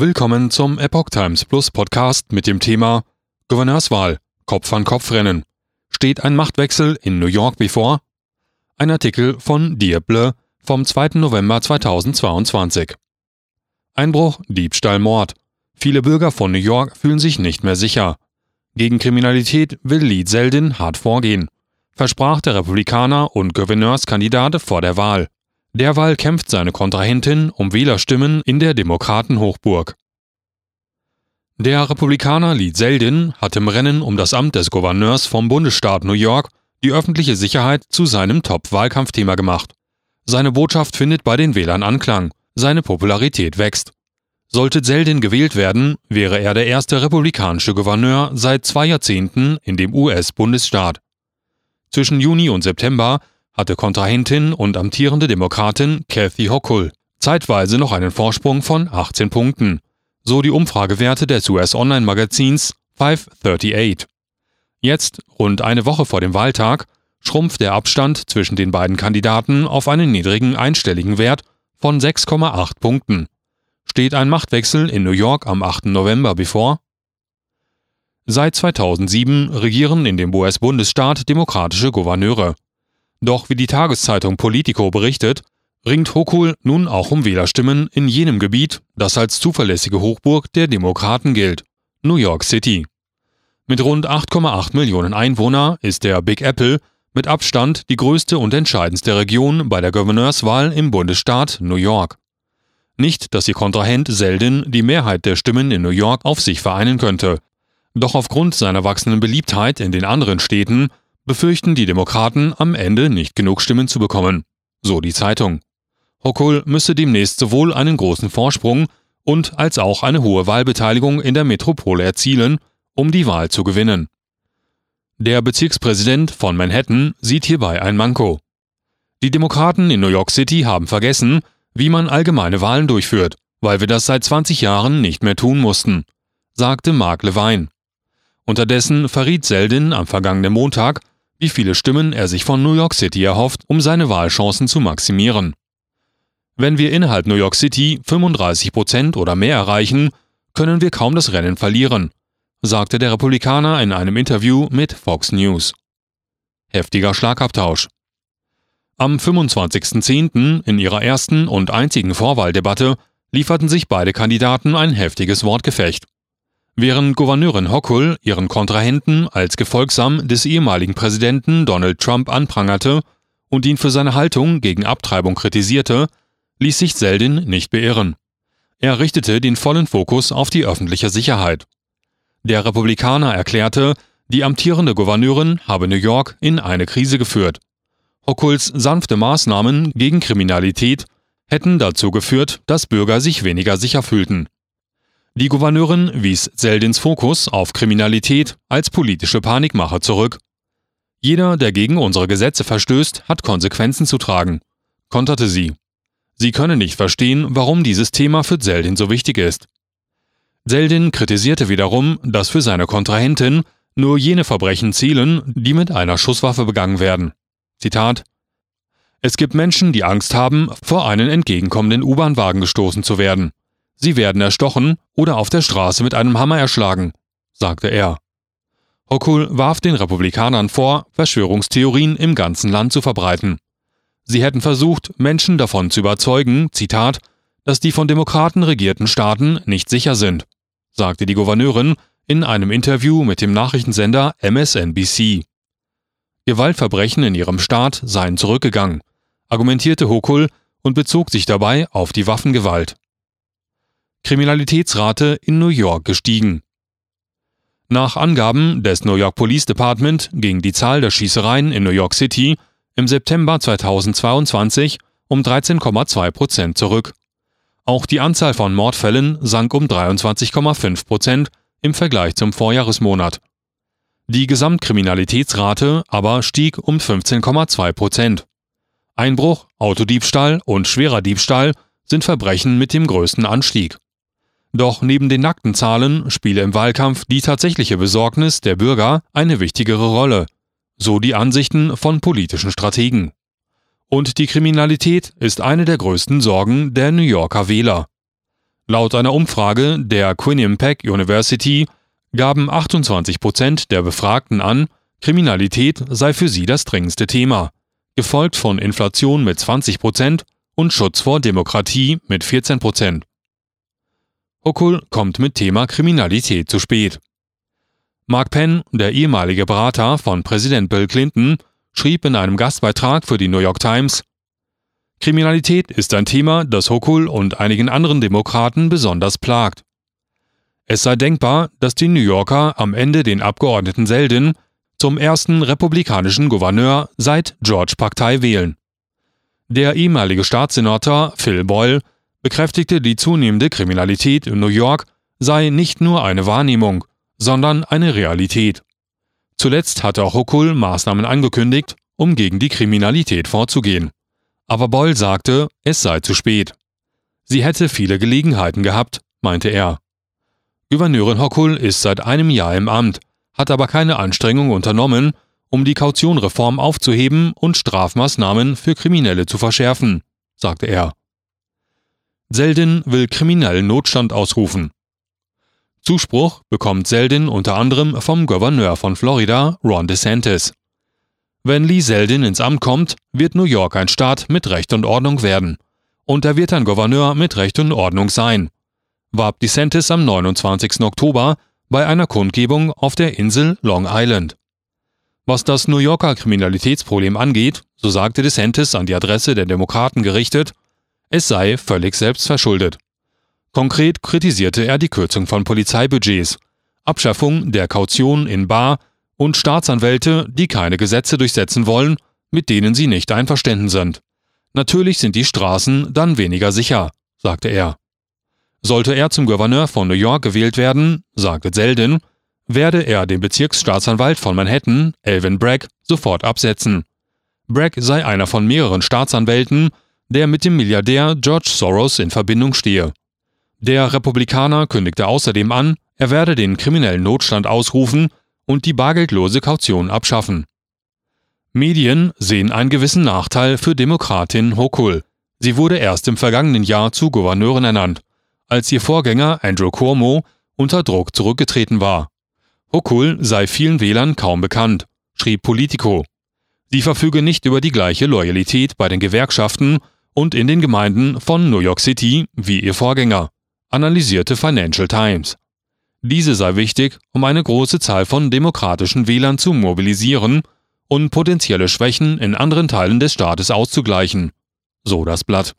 Willkommen zum Epoch Times Plus Podcast mit dem Thema Gouverneurswahl, Kopf an Kopf rennen. Steht ein Machtwechsel in New York bevor? Ein Artikel von Dieble vom 2. November 2022. Einbruch, Diebstahl, Mord. Viele Bürger von New York fühlen sich nicht mehr sicher. Gegen Kriminalität will Lee Zeldin hart vorgehen, versprach der Republikaner und Gouverneurskandidat vor der Wahl. Derweil kämpft seine Kontrahentin um Wählerstimmen in der Demokratenhochburg. Der Republikaner Lee Zeldin hat im Rennen um das Amt des Gouverneurs vom Bundesstaat New York die öffentliche Sicherheit zu seinem Top-Wahlkampfthema gemacht. Seine Botschaft findet bei den Wählern Anklang, seine Popularität wächst. Sollte Zeldin gewählt werden, wäre er der erste republikanische Gouverneur seit zwei Jahrzehnten in dem US-Bundesstaat. Zwischen Juni und September hatte Kontrahentin und amtierende Demokratin Kathy Hochul zeitweise noch einen Vorsprung von 18 Punkten, so die Umfragewerte des US-Online-Magazins 538. Jetzt, rund eine Woche vor dem Wahltag, schrumpft der Abstand zwischen den beiden Kandidaten auf einen niedrigen einstelligen Wert von 6,8 Punkten. Steht ein Machtwechsel in New York am 8. November bevor? Seit 2007 regieren in dem US-Bundesstaat demokratische Gouverneure. Doch wie die Tageszeitung Politico berichtet, ringt Hokul nun auch um Wählerstimmen in jenem Gebiet, das als zuverlässige Hochburg der Demokraten gilt, New York City. Mit rund 8,8 Millionen Einwohner ist der Big Apple mit Abstand die größte und entscheidendste Region bei der Gouverneurswahl im Bundesstaat New York. Nicht, dass ihr Kontrahent selten die Mehrheit der Stimmen in New York auf sich vereinen könnte. Doch aufgrund seiner wachsenden Beliebtheit in den anderen Städten befürchten die Demokraten am Ende nicht genug Stimmen zu bekommen. So die Zeitung. Hochul müsse demnächst sowohl einen großen Vorsprung und als auch eine hohe Wahlbeteiligung in der Metropole erzielen, um die Wahl zu gewinnen. Der Bezirkspräsident von Manhattan sieht hierbei ein Manko. Die Demokraten in New York City haben vergessen, wie man allgemeine Wahlen durchführt, weil wir das seit 20 Jahren nicht mehr tun mussten, sagte Mark Levine. Unterdessen verriet Zeldin am vergangenen Montag, wie viele Stimmen er sich von New York City erhofft, um seine Wahlchancen zu maximieren. Wenn wir innerhalb New York City 35 Prozent oder mehr erreichen, können wir kaum das Rennen verlieren, sagte der Republikaner in einem Interview mit Fox News. Heftiger Schlagabtausch. Am 25.10. in ihrer ersten und einzigen Vorwahldebatte lieferten sich beide Kandidaten ein heftiges Wortgefecht. Während Gouverneurin Hochul ihren Kontrahenten als gefolgsam des ehemaligen Präsidenten Donald Trump anprangerte und ihn für seine Haltung gegen Abtreibung kritisierte, ließ sich Zeldin nicht beirren. Er richtete den vollen Fokus auf die öffentliche Sicherheit. Der Republikaner erklärte, die amtierende Gouverneurin habe New York in eine Krise geführt. Hochuls sanfte Maßnahmen gegen Kriminalität hätten dazu geführt, dass Bürger sich weniger sicher fühlten. Die Gouverneurin wies Seldins Fokus auf Kriminalität als politische Panikmache zurück. Jeder, der gegen unsere Gesetze verstößt, hat Konsequenzen zu tragen, konterte sie. Sie können nicht verstehen, warum dieses Thema für Zeldin so wichtig ist. Zeldin kritisierte wiederum, dass für seine Kontrahentin nur jene Verbrechen zielen, die mit einer Schusswaffe begangen werden. Zitat Es gibt Menschen, die Angst haben, vor einen entgegenkommenden U-Bahn-Wagen gestoßen zu werden. Sie werden erstochen oder auf der Straße mit einem Hammer erschlagen, sagte er. Hochul warf den Republikanern vor, Verschwörungstheorien im ganzen Land zu verbreiten. Sie hätten versucht, Menschen davon zu überzeugen, Zitat, dass die von Demokraten regierten Staaten nicht sicher sind, sagte die Gouverneurin in einem Interview mit dem Nachrichtensender MSNBC. Gewaltverbrechen in ihrem Staat seien zurückgegangen, argumentierte Hochul und bezog sich dabei auf die Waffengewalt. Kriminalitätsrate in New York gestiegen. Nach Angaben des New York Police Department ging die Zahl der Schießereien in New York City im September 2022 um 13,2 Prozent zurück. Auch die Anzahl von Mordfällen sank um 23,5 Prozent im Vergleich zum Vorjahresmonat. Die Gesamtkriminalitätsrate aber stieg um 15,2 Prozent. Einbruch, Autodiebstahl und schwerer Diebstahl sind Verbrechen mit dem größten Anstieg. Doch neben den nackten Zahlen spiele im Wahlkampf die tatsächliche Besorgnis der Bürger eine wichtigere Rolle, so die Ansichten von politischen Strategen. Und die Kriminalität ist eine der größten Sorgen der New Yorker Wähler. Laut einer Umfrage der Quinnipiac University gaben 28 Prozent der Befragten an, Kriminalität sei für sie das dringendste Thema, gefolgt von Inflation mit 20 Prozent und Schutz vor Demokratie mit 14 Prozent. Hochul kommt mit Thema Kriminalität zu spät. Mark Penn, der ehemalige Berater von Präsident Bill Clinton, schrieb in einem Gastbeitrag für die New York Times, Kriminalität ist ein Thema, das Hochul und einigen anderen Demokraten besonders plagt. Es sei denkbar, dass die New Yorker am Ende den Abgeordneten Selden zum ersten republikanischen Gouverneur seit George Partei wählen. Der ehemalige Staatssenator Phil Boyle bekräftigte, die zunehmende Kriminalität in New York sei nicht nur eine Wahrnehmung, sondern eine Realität. Zuletzt hatte Hochul Maßnahmen angekündigt, um gegen die Kriminalität vorzugehen. Aber Boyle sagte, es sei zu spät. Sie hätte viele Gelegenheiten gehabt, meinte er. Gouverneurin Hochul ist seit einem Jahr im Amt, hat aber keine Anstrengung unternommen, um die Kautionreform aufzuheben und Strafmaßnahmen für Kriminelle zu verschärfen, sagte er. Selden will kriminellen Notstand ausrufen. Zuspruch bekommt Selden unter anderem vom Gouverneur von Florida, Ron DeSantis. Wenn Lee Selden ins Amt kommt, wird New York ein Staat mit Recht und Ordnung werden. Und er wird ein Gouverneur mit Recht und Ordnung sein, warb DeSantis am 29. Oktober bei einer Kundgebung auf der Insel Long Island. Was das New Yorker Kriminalitätsproblem angeht, so sagte DeSantis an die Adresse der Demokraten gerichtet, es sei völlig selbstverschuldet. Konkret kritisierte er die Kürzung von Polizeibudgets, Abschaffung der Kaution in Bar und Staatsanwälte, die keine Gesetze durchsetzen wollen, mit denen sie nicht einverstanden sind. Natürlich sind die Straßen dann weniger sicher, sagte er. Sollte er zum Gouverneur von New York gewählt werden, sagte Selden, werde er den Bezirksstaatsanwalt von Manhattan, Elvin Bragg, sofort absetzen. Bragg sei einer von mehreren Staatsanwälten, der mit dem Milliardär George Soros in Verbindung stehe. Der Republikaner kündigte außerdem an, er werde den kriminellen Notstand ausrufen und die bargeldlose Kaution abschaffen. Medien sehen einen gewissen Nachteil für Demokratin Hochul. Sie wurde erst im vergangenen Jahr zu Gouverneurin ernannt, als ihr Vorgänger Andrew Cuomo unter Druck zurückgetreten war. Hochul sei vielen Wählern kaum bekannt, schrieb Politico. Sie verfüge nicht über die gleiche Loyalität bei den Gewerkschaften und in den Gemeinden von New York City wie ihr Vorgänger, analysierte Financial Times. Diese sei wichtig, um eine große Zahl von demokratischen Wählern zu mobilisieren und potenzielle Schwächen in anderen Teilen des Staates auszugleichen, so das Blatt.